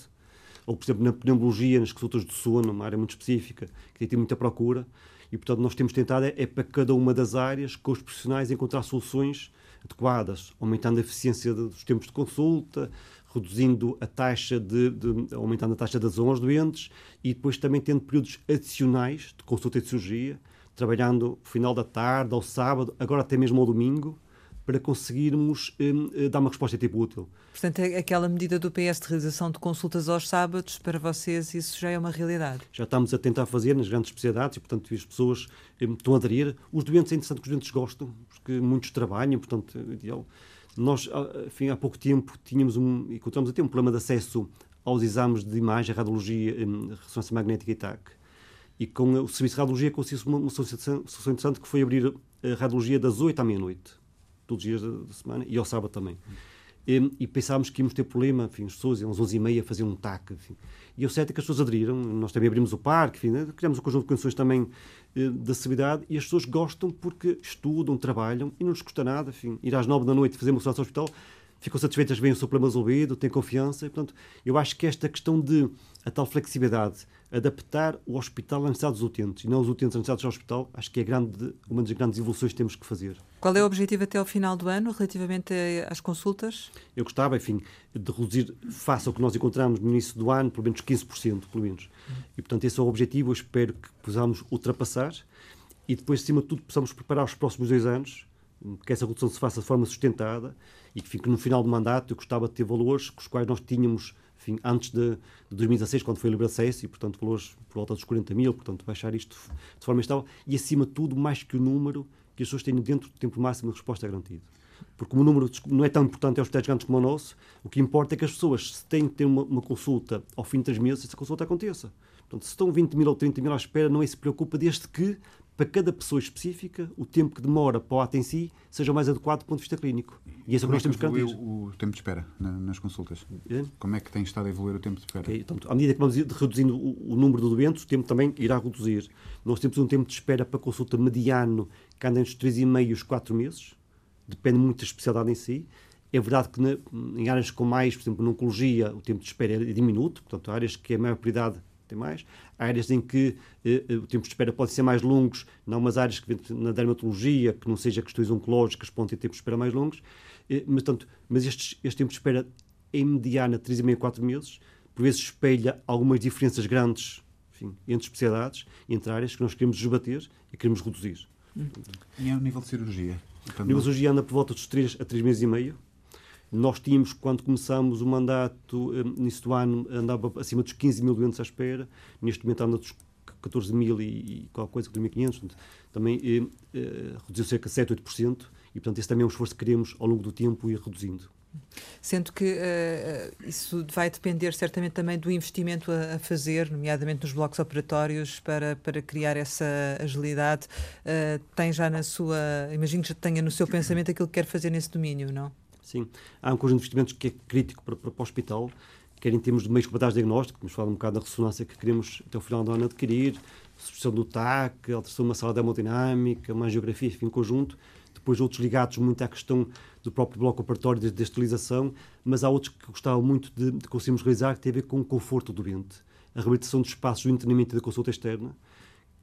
Ou, por exemplo, na pneumologia, nas consultas do sono, uma área muito específica, que tem muita procura. E, portanto, nós temos tentado, é, é para cada uma das áreas, com os profissionais, encontrar soluções adequadas, aumentando a eficiência dos tempos de consulta, reduzindo a taxa de, de, aumentando a taxa de adesão aos doentes e depois também tendo períodos adicionais de consulta e de cirurgia, trabalhando final da tarde, ao sábado, agora até mesmo ao domingo, para conseguirmos um, eh, dar uma resposta tipo útil. Portanto, é aquela medida do PS de realização de consultas aos sábados, para vocês isso já é uma realidade? Já estamos a tentar fazer nas grandes especialidades e, portanto, as pessoas um, estão a aderir. Os doentes, é interessante que os doentes gostam, porque muitos trabalham, portanto, é ideal. Nós, ah, enfim, há pouco tempo, tínhamos um, encontramos até um problema de acesso aos exames de imagem, radiologia, um, ressonância magnética e TAC e com o Serviço de Radiologia conseguiu uma, uma solução interessante que foi abrir a radiologia das 8 à meia-noite, todos os dias da, semana, e ao sábado também. E, e, pensávamos que íamos ter problema, enfim, as pessoas iam às 11h30 fazer um TAC. Enfim. E o certo é que as pessoas aderiram, nós também abrimos o parque, enfim, né? criamos um conjunto de condições também eh, da acessibilidade e as pessoas gostam porque estudam, trabalham e não lhes custa nada, enfim, ir às 9 da noite fazer uma ao hospital ficam satisfeitas, veem o seu problema resolvido, têm confiança. E, portanto, eu acho que esta questão de a tal flexibilidade adaptar o hospital às necessidades dos utentes e não os utentes às necessidades do hospital, acho que é grande, uma das grandes evoluções que temos que fazer. Qual é o objetivo até ao final do ano, relativamente às consultas? Eu gostava, enfim, de reduzir, face ao que nós encontramos no início do ano, pelo menos 15%, pelo menos. E, portanto, esse é o objetivo, eu espero que possamos ultrapassar e depois, acima de tudo, possamos preparar os próximos dois anos, que essa redução se faça de forma sustentada e que, enfim, que no final do mandato eu gostava de ter valores com os quais nós tínhamos enfim, antes de, de 2016, quando foi o livre acesso, e portanto valores por volta dos 40 mil, portanto baixar isto de forma estável, e acima de tudo, mais que o número, que as pessoas tenham dentro do tempo máximo de resposta garantido. Porque o número não é tão importante aos hospitais gigantes como o nosso, o que importa é que as pessoas, se têm que ter uma, uma consulta ao fim de três meses, essa consulta aconteça. Portanto, se estão 20 mil ou 30 mil à espera, não é se preocupa, desde que para cada pessoa específica, o tempo que demora para o ato em si seja mais adequado do ponto de vista clínico. E isso é o que nós temos que garantir. o tempo de espera nas consultas? É? Como é que tem estado a evoluir o tempo de espera? Okay. Então, à medida que vamos reduzindo o, o, número de doentes, o tempo também irá reduzir. Nós temos um tempo de espera para consulta mediano que anda entre os 3,5 e os 4 meses. Depende muito da especialidade em si. É verdade que na, em áreas com mais, por exemplo, na oncologia, o tempo de espera é diminuto, portanto, áreas que a maior prioridade tem mais. Há áreas em que eh, eh, o tempo de espera pode ser mais longos, não umas áreas que na dermatologia, que não seja questões oncológicas, podem ter tempos de espera mais longos. Eh, mas, tanto, mas este, este tempo de espera, em mediana, 3,5 a 4 meses, por vezes espelha algumas diferenças grandes enfim, entre especialidades, entre áreas que nós queremos desbater e queremos reduzir. E ao nível de cirurgia? O nível de cirurgia anda por volta dos 3 a 3 meses e meio. Nós tínhamos, quando começamos o mandato, eh, do ano, andava acima dos 15 mil doentes à espera, neste momento anda dos 14 mil e, e qualquer coisa, 2.500, também eh, eh, reduziu cerca de 7, 8%, e portanto esse também é um esforço que queremos ao longo do tempo ir reduzindo. Sendo que uh, isso vai depender certamente também do investimento a, a, fazer, nomeadamente nos blocos operatórios, para, para criar essa agilidade. Uh, tem já na sua, imagino que já tenha no seu pensamento aquilo que quer fazer nesse domínio, não? Sim. Há um conjunto de investimentos que é crítico para, para, para o hospital, quer em termos de meios complementares de diagnóstico, vamos falar um bocado da ressonância que queremos até o final do ano adquirir, substituição do TAC, alteração de uma sala de hemodinâmica, uma geografia, enfim, conjunto. Depois outros ligados muito à questão do próprio bloco operatório de, de mas há outros que gostava muito de, de conseguirmos realizar, que tem a ver com o conforto do doente. A reabilitação dos espaços do internamento e da consulta externa,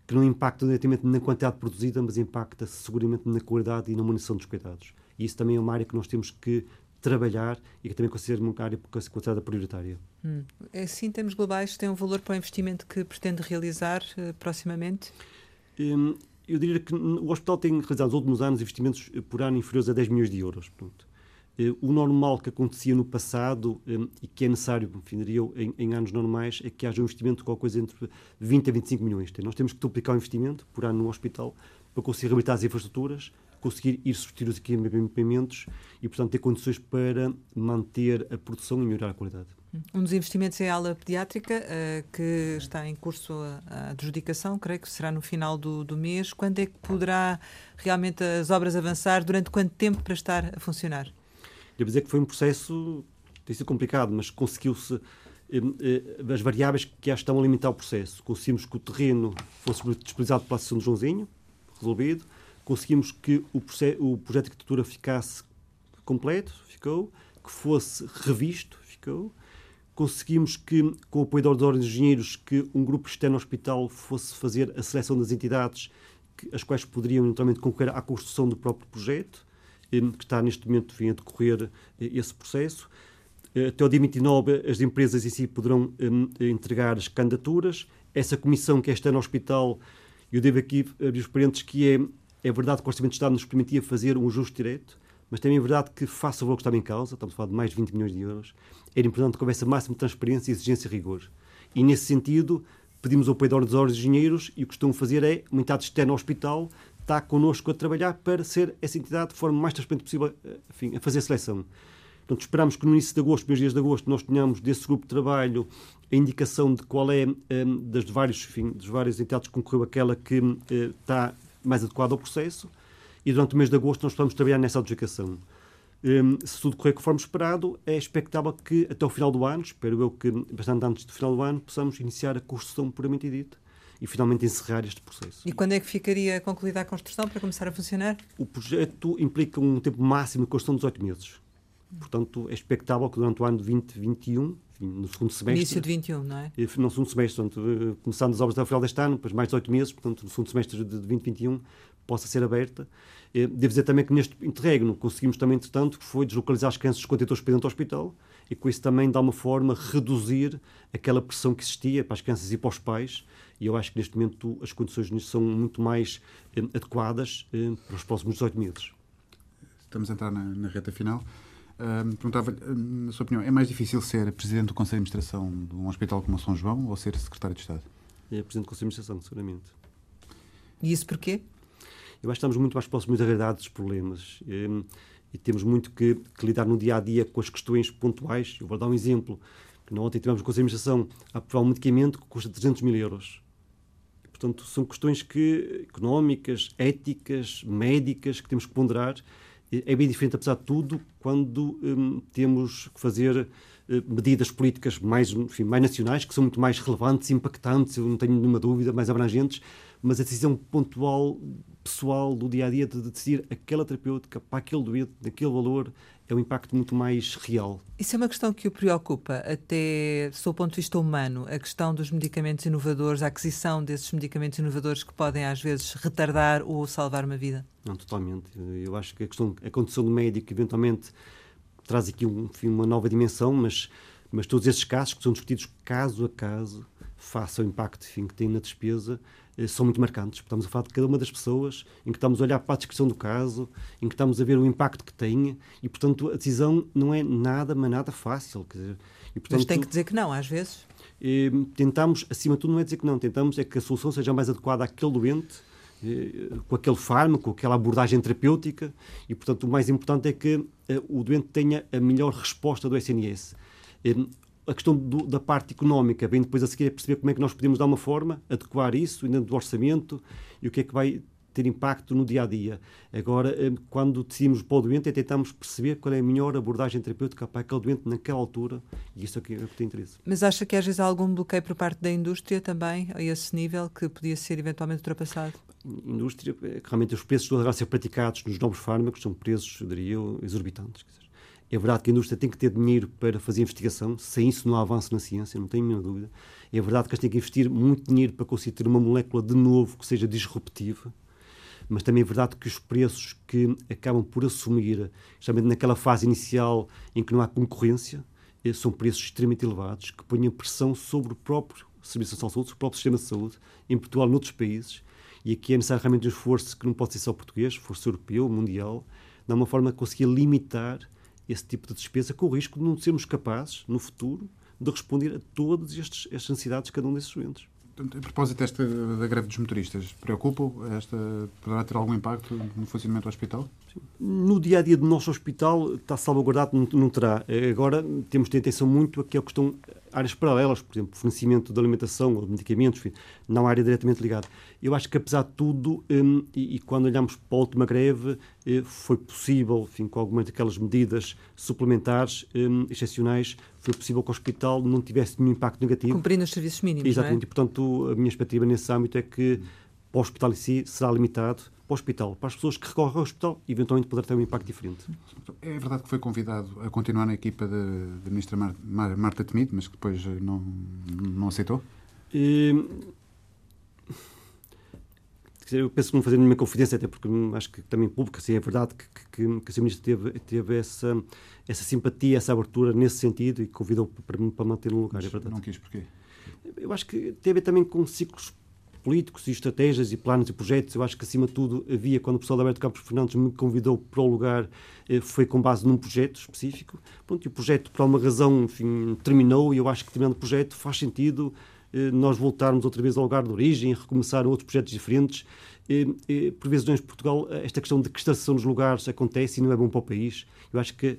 que não impacta diretamente na quantidade produzida, mas impacta seguramente na qualidade e na munição dos cuidados. E isso também é uma área que nós temos que trabalhar e que também considero uma área considerada prioritária. Hum. Assim, em termos globais, tem um valor para o investimento que pretende realizar uh, proximamente? Um, eu diria que o hospital tem realizado nos últimos anos investimentos eh, por ano inferiores a 10 milhões de euros. Uh, o normal que acontecia no passado um, e que é necessário, enfim, diria eu, em, em, anos normais, é que haja um investimento de qualquer coisa entre 20 a 25 milhões. Nós temos que duplicar o investimento por ano no hospital para conseguir reabilitar as infraestruturas, conseguir ir substituir os equipamentos e, portanto, ter condições para manter a produção e melhorar a qualidade. Um dos investimentos é a ala pediátrica, uh, que está em curso a, a, adjudicação, creio que será no final do, do mês. Quando é que poderá realmente as obras avançar? Durante quanto tempo para estar a funcionar? Devo dizer que foi um processo, tem sido complicado, mas conseguiu-se eh, eh, as variáveis que já estão a limitar o processo. Conseguimos que o terreno fosse disponibilizado pela Associação de Joãozinho, resolvido conseguimos que o, o projeto de arquitetura ficasse completo, ficou, que fosse revisto, ficou. Conseguimos que, com o apoio da Ordem dos Engenheiros, que um grupo externo ao hospital fosse fazer a seleção das entidades que, as quais poderiam eventualmente concorrer à construção do próprio projeto, que está neste momento a decorrer esse processo. Eh, até o dia 29, as empresas em si poderão entregar as candidaturas. Essa comissão que é externa ao hospital, eu devo aqui abrir os parentes, que é é verdade que o Orçamento de Estado nos permitia fazer um ajuste direto, mas também é verdade que, face ao valor que estava em causa, estamos a falar de mais de 20 milhões de euros, era importante que houvesse a máxima transparência, exigência e rigor. E, nesse sentido, pedimos o apoio dos de engenheiros e o que estão a fazer é, uma entidade externa ao hospital está connosco a trabalhar para ser essa entidade de forma mais transparente possível eh, enfim, a fazer a seleção. Portanto, esperamos que no início de agosto, primeiros dias de agosto, nós tenhamos desse grupo de trabalho a indicação de qual é, um, eh, das vários, enfim, das várias entidades que concorreu aquela que uh, está mais adequado ao processo e durante o mês de agosto nós vamos trabalhar nessa adjudicação. Um, se tudo correr conforme esperado, é expectável que até o final do ano, espero eu que bastante antes do final do ano, possamos iniciar a construção puramente dita e finalmente encerrar este processo. E quando é que ficaria concluída a construção para começar a funcionar? O projeto implica um tempo máximo de construção de 18 meses. Portanto, é expectável que durante o ano de 2021, no segundo semestre... Início de 21, não é? No segundo semestre, portanto, começando as obras até o final deste ano, depois mais de oito meses, portanto, no segundo semestre de 2021, possa ser aberta. Devo dizer também que neste interregno conseguimos também, entretanto, que foi deslocalizar as crianças dos contentores para dentro do hospital e com isso também, de alguma forma, reduzir aquela pressão que existia para as crianças e para os pais. E eu acho que neste momento as condições nisso são muito mais eh, adequadas eh, para os próximos 18 meses. Estamos a entrar na, na reta final. Uh, perguntava na sua opinião, é mais difícil ser presidente do Conselho de Administração de um hospital como o São João ou ser secretário de Estado? É presidente do Conselho de Administração, seguramente. E isso porquê? Eu acho que estamos muito mais próximos da realidade dos problemas. E, e temos muito que, que, lidar no dia a dia com as questões pontuais. Eu vou dar um exemplo. Que ontem tivemos no Conselho de Administração a aprovar um medicamento que custa 300 mil euros. E, portanto, são questões que, económicas, éticas, médicas, que temos que ponderar é bem diferente, apesar de tudo, quando hum, temos que fazer hum, medidas políticas mais, enfim, mais nacionais, que são muito mais relevantes, impactantes, eu não tenho nenhuma dúvida, mais abrangentes, mas a decisão pontual, pessoal, do dia a dia, de decidir aquela terapêutica para aquele doente, naquele valor, é um impacto muito mais real. Isso é uma questão que o preocupa, até do ponto de vista humano, a questão dos medicamentos inovadores, a aquisição desses medicamentos inovadores que podem às vezes retardar ou salvar uma vida? Não, totalmente. Eu acho que a questão, a condição do médico eventualmente traz aqui um, enfim, uma nova dimensão, mas, mas todos esses casos que são discutidos caso a caso, face ao impacto enfim, que tem na despesa, são muito marcantes. Estamos a falar de cada uma das pessoas, em que estamos a olhar para a descrição do caso, em que estamos a ver o impacto que tem e, portanto, a decisão não é nada, mas nada fácil. Dizer, e, portanto, mas tem que dizer que não, às vezes. Eh, tentamos, acima de tudo, não é dizer que não, tentamos é que a solução seja mais adequada àquele doente, eh, com aquele fármaco, com aquela abordagem terapêutica e, portanto, o mais importante é que o doente tenha a melhor resposta do SNS a questão do, da parte económica, bem depois a seguir é perceber como é que nós podemos dar uma forma, adequar isso dentro do orçamento e o que é que vai ter impacto no dia a dia. Agora, eh, quando decidimos para o doente, é tentarmos perceber qual é a melhor abordagem terapêutica para aquele doente naquela altura, e isso é o que, é que tem interesse. Mas acha que às vezes há algum bloqueio por parte da indústria também, a esse nível, que podia ser eventualmente ultrapassado? Indústria, é realmente os preços que a ser praticados nos novos fármacos são preços, eu diria, exorbitantes. É verdade que a indústria tem que ter dinheiro para fazer investigação, sem isso não há avanço na ciência, não tenho a mínima dúvida. É verdade que eles têm que investir muito dinheiro para conseguir ter uma molécula de novo que seja disruptiva, mas também é verdade que os preços que acabam por assumir, justamente naquela fase inicial em que não há concorrência, eh, são preços extremamente elevados, que põem pressão sobre o próprio Serviço de Saúde, sobre o próprio sistema de saúde, em Portugal noutros países, e aqui é necessário realmente um esforço que não pode ser só português, esforço europeu, mundial, de uma forma de conseguir limitar esse tipo de despesa, com o risco de não sermos capazes, no futuro, de responder a todas estas necessidades de cada um desses doentes. A propósito desta da greve dos motoristas, preocupa esta poderá ter algum impacto no funcionamento do hospital? No dia a dia do nosso hospital está salvaguardado, não, não terá. Agora temos de ter atenção muito a que é a questão áreas paralelas, por exemplo, fornecimento de alimentação ou de medicamentos, enfim, não área diretamente ligada. Eu acho que, apesar de tudo, um, e, e, quando olhamos para a última greve, eh, foi possível, enfim, com algumas daquelas medidas suplementares, um, excepcionais, foi possível que o hospital não tivesse nenhum impacto negativo. Cumprindo os serviços mínimos, Exatamente, é? e, portanto, a minha expectativa nesse âmbito é que para o hospital em si será limitado para o hospital, para as pessoas que recorrem ao hospital, eventualmente poderá ter um impacto diferente. É verdade que foi convidado a continuar na equipa da ministra Mar Mar Marta Temido, mas que depois não, não aceitou? E... Eu penso que não fazer nenhuma confidência, até porque acho que também pública, assim, é verdade que, que, que a ministra teve, teve essa, essa simpatia, essa abertura nesse sentido e convidou para, para manter um lugar, é verdade. Não quis porquê? Eu acho que teve também com ciclos políticos e estratégias e planos e projetos. Eu acho que, acima de tudo, havia, quando o pessoal da Alberto Campos Fernandes me convidou para o lugar, eh, foi com base num projeto específico. Pronto, e o projeto, por alguma razão, enfim, terminou e eu acho que, terminando o projeto, faz sentido eh, nós voltarmos outra vez ao lugar de origem, recomeçar outros projetos diferentes. Eh, por vezes, em Portugal, esta questão de cristalização nos lugares acontece e não é bom para o país. Eu acho que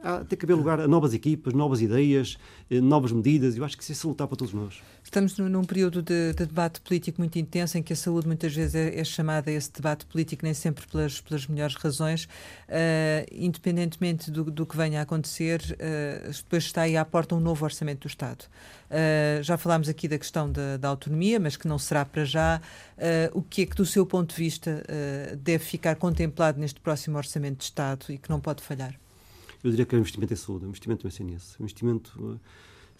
há, tem que haver lugar a novas equipas, novas ideias, novas medidas. Eu acho que isso é salutar para todos nós. Estamos num período de, de, debate político muito intenso, em que a saúde muitas vezes é, é chamada a esse debate político, nem sempre pelas, pelas melhores razões. Uh, independentemente do, do, que venha a acontecer, uh, depois está aí à porta um novo orçamento do Estado. Uh, já falámos aqui da questão da, da, autonomia, mas que não será para já. o que é que, do seu ponto de vista, deve ficar contemplado neste próximo orçamento de Estado e que não pode falhar? eu diria que é o investimento em saúde, o investimento no SNS. O investimento,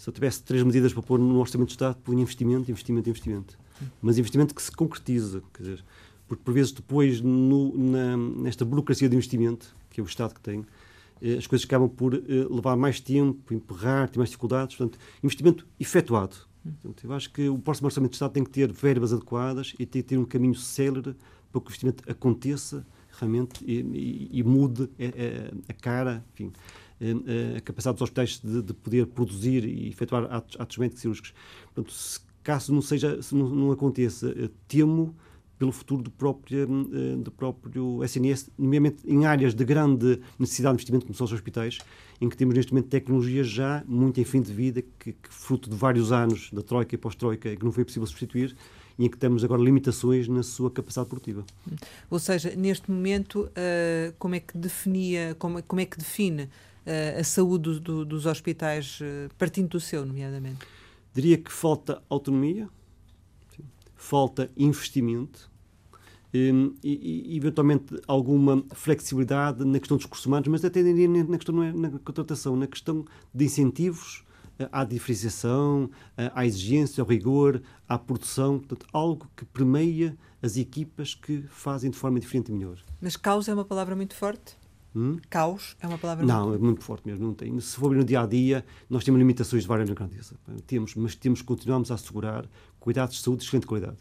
se eu tivesse três medidas para pôr no Orçamento de Estado, punha investimento, investimento, investimento. Mas investimento que se concretiza, quer dizer, porque por vezes depois, no, na, nesta burocracia de investimento, que é o Estado que tem, eh, as coisas acabam por eh, levar mais tempo, emperrar, ter mais dificuldades. Portanto, investimento efetuado. Portanto, eu acho que o próximo Orçamento de Estado tem que ter verbas adequadas e tem que ter um caminho célere para que o investimento aconteça realmente e, e, e mude a, a, a, cara, enfim, a, a, capacidade dos hospitais de, de, poder produzir e efetuar atos, atos médicos cirúrgicos. Portanto, se, caso não seja, se não, não aconteça, temo pelo futuro do próprio, eh, do próprio SNS, nomeadamente em áreas de grande necessidade de investimento, como são os hospitais, em que temos neste momento tecnologias já muito em fim de vida, que, que fruto de vários anos da Troika e pós-Troika, que não foi possível substituir, e em que temos agora limitações na sua capacidade produtiva. Ou seja, neste momento, como é que definia, como, como é que define a saúde do, do, dos hospitais, uh, partindo do seu, nomeadamente? Diria que falta autonomia, falta investimento, um, e, e, eventualmente alguma flexibilidade na questão dos recursos humanos, mas até na questão não é na contratação, na questão de incentivos eh, à diferenciação, eh, à exigência, ao rigor, à produção, portanto, algo que permeia as equipas que fazem de forma diferente e melhor. Mas caos é uma palavra muito forte? Hum? Caos é uma palavra Não, muito... é muito forte mesmo. Não tem. Se for no dia a dia, nós temos limitações de várias grandeza. Temos, mas temos, continuamos a assegurar cuidados de saúde de excelente qualidade.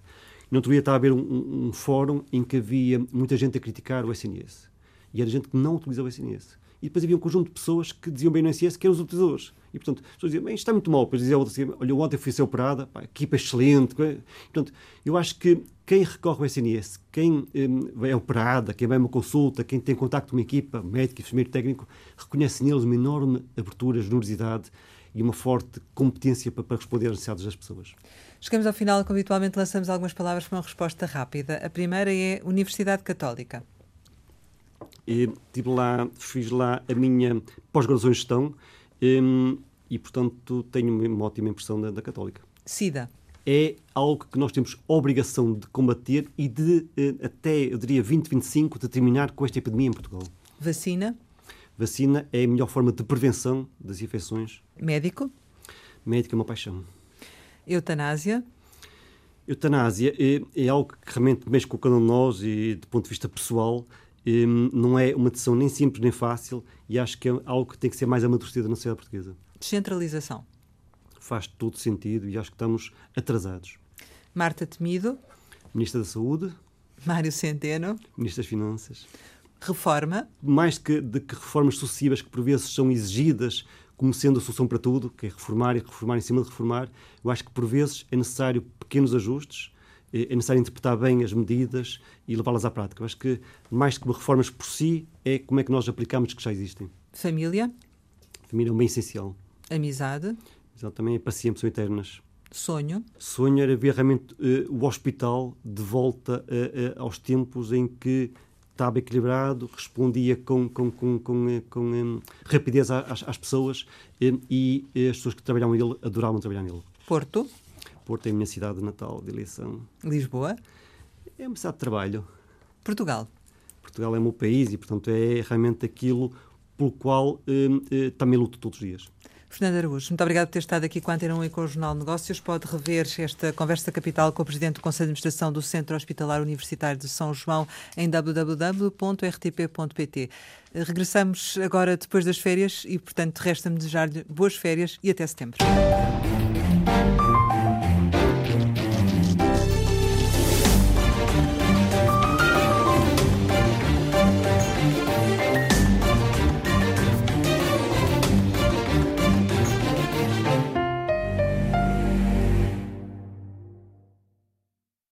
No outro dia a haver um, um, um, fórum em que havia muita gente a criticar o SNS. E era gente que não utilizava o SNS. E depois havia um conjunto de pessoas que diziam bem no SNS que eram os utilizadores. E, portanto, as pessoas diziam, bem, isto está muito mal. Depois dizia outra assim, olha, ontem fui ser operada, pá, equipa é excelente. Portanto, eu acho que quem recorre ao SNS, quem um, é operada, quem vai a uma consulta, quem tem contacto com uma equipa, médico, enfermeiro, técnico, reconhece neles uma enorme abertura, generosidade e uma forte competência para, para responder às necessidades das pessoas. Chegamos ao final, como habitualmente lançamos algumas palavras para uma resposta rápida. A primeira é Universidade Católica. E, tive lá, fiz lá a minha pós-graduação em gestão um, e, portanto, tenho uma ótima impressão da, da Católica. SIDA. É algo que nós temos obrigação de combater e de, eh, até, eu diria, 2025, de terminar com esta epidemia em Portugal. Vacina. Vacina é a melhor forma de prevenção das infecções. Médico. Médico é uma paixão. Eutanásia. Eutanásia é, é algo que realmente mexe com cada um de nós e, do ponto de vista pessoal, é, não é uma decisão nem simples nem fácil e acho que é algo que tem que ser mais amadurecido na sociedade portuguesa. Descentralização. Faz todo sentido e acho que estamos atrasados. Marta Temido. Ministra da Saúde. Mário Centeno. Ministro das Finanças. Reforma. Mais que, de que reformas sucessivas que por vezes são exigidas como sendo a solução para tudo, que é reformar e reformar em cima de reformar, eu acho que por vezes é necessário pequenos ajustes, é, é necessário interpretar bem as medidas e levá-las à prática. Eu acho que mais que reformas por si, é como é que nós aplicamos que já existem. Família. Família é um bem essencial. Amizade. Exato, também é para sempre, são eternas. Sonho. Sonho era ver realmente uh, o hospital de volta uh, uh, aos tempos em que estava equilibrado, respondia com, com, com, com, com um, rapidez às, às pessoas um, e as pessoas que trabalhavam nele adoravam trabalhar nele. Porto. Porto é a minha cidade de natal, de eleição. Lisboa. É uma cidade de trabalho. Portugal. Portugal é o meu país e, portanto, é realmente aquilo pelo qual um, eh, também luto todos os dias. Fernando Araújo, muito obrigado por ter estado aqui com a Antena 1 e com o Jornal Negócios. Pode rever esta conversa capital com o Presidente do Conselho de Administração do Centro Hospitalar Universitário de São João em www.rtp.pt. Regressamos agora depois das férias e, portanto, resta-me desejar-lhe boas férias e até setembro.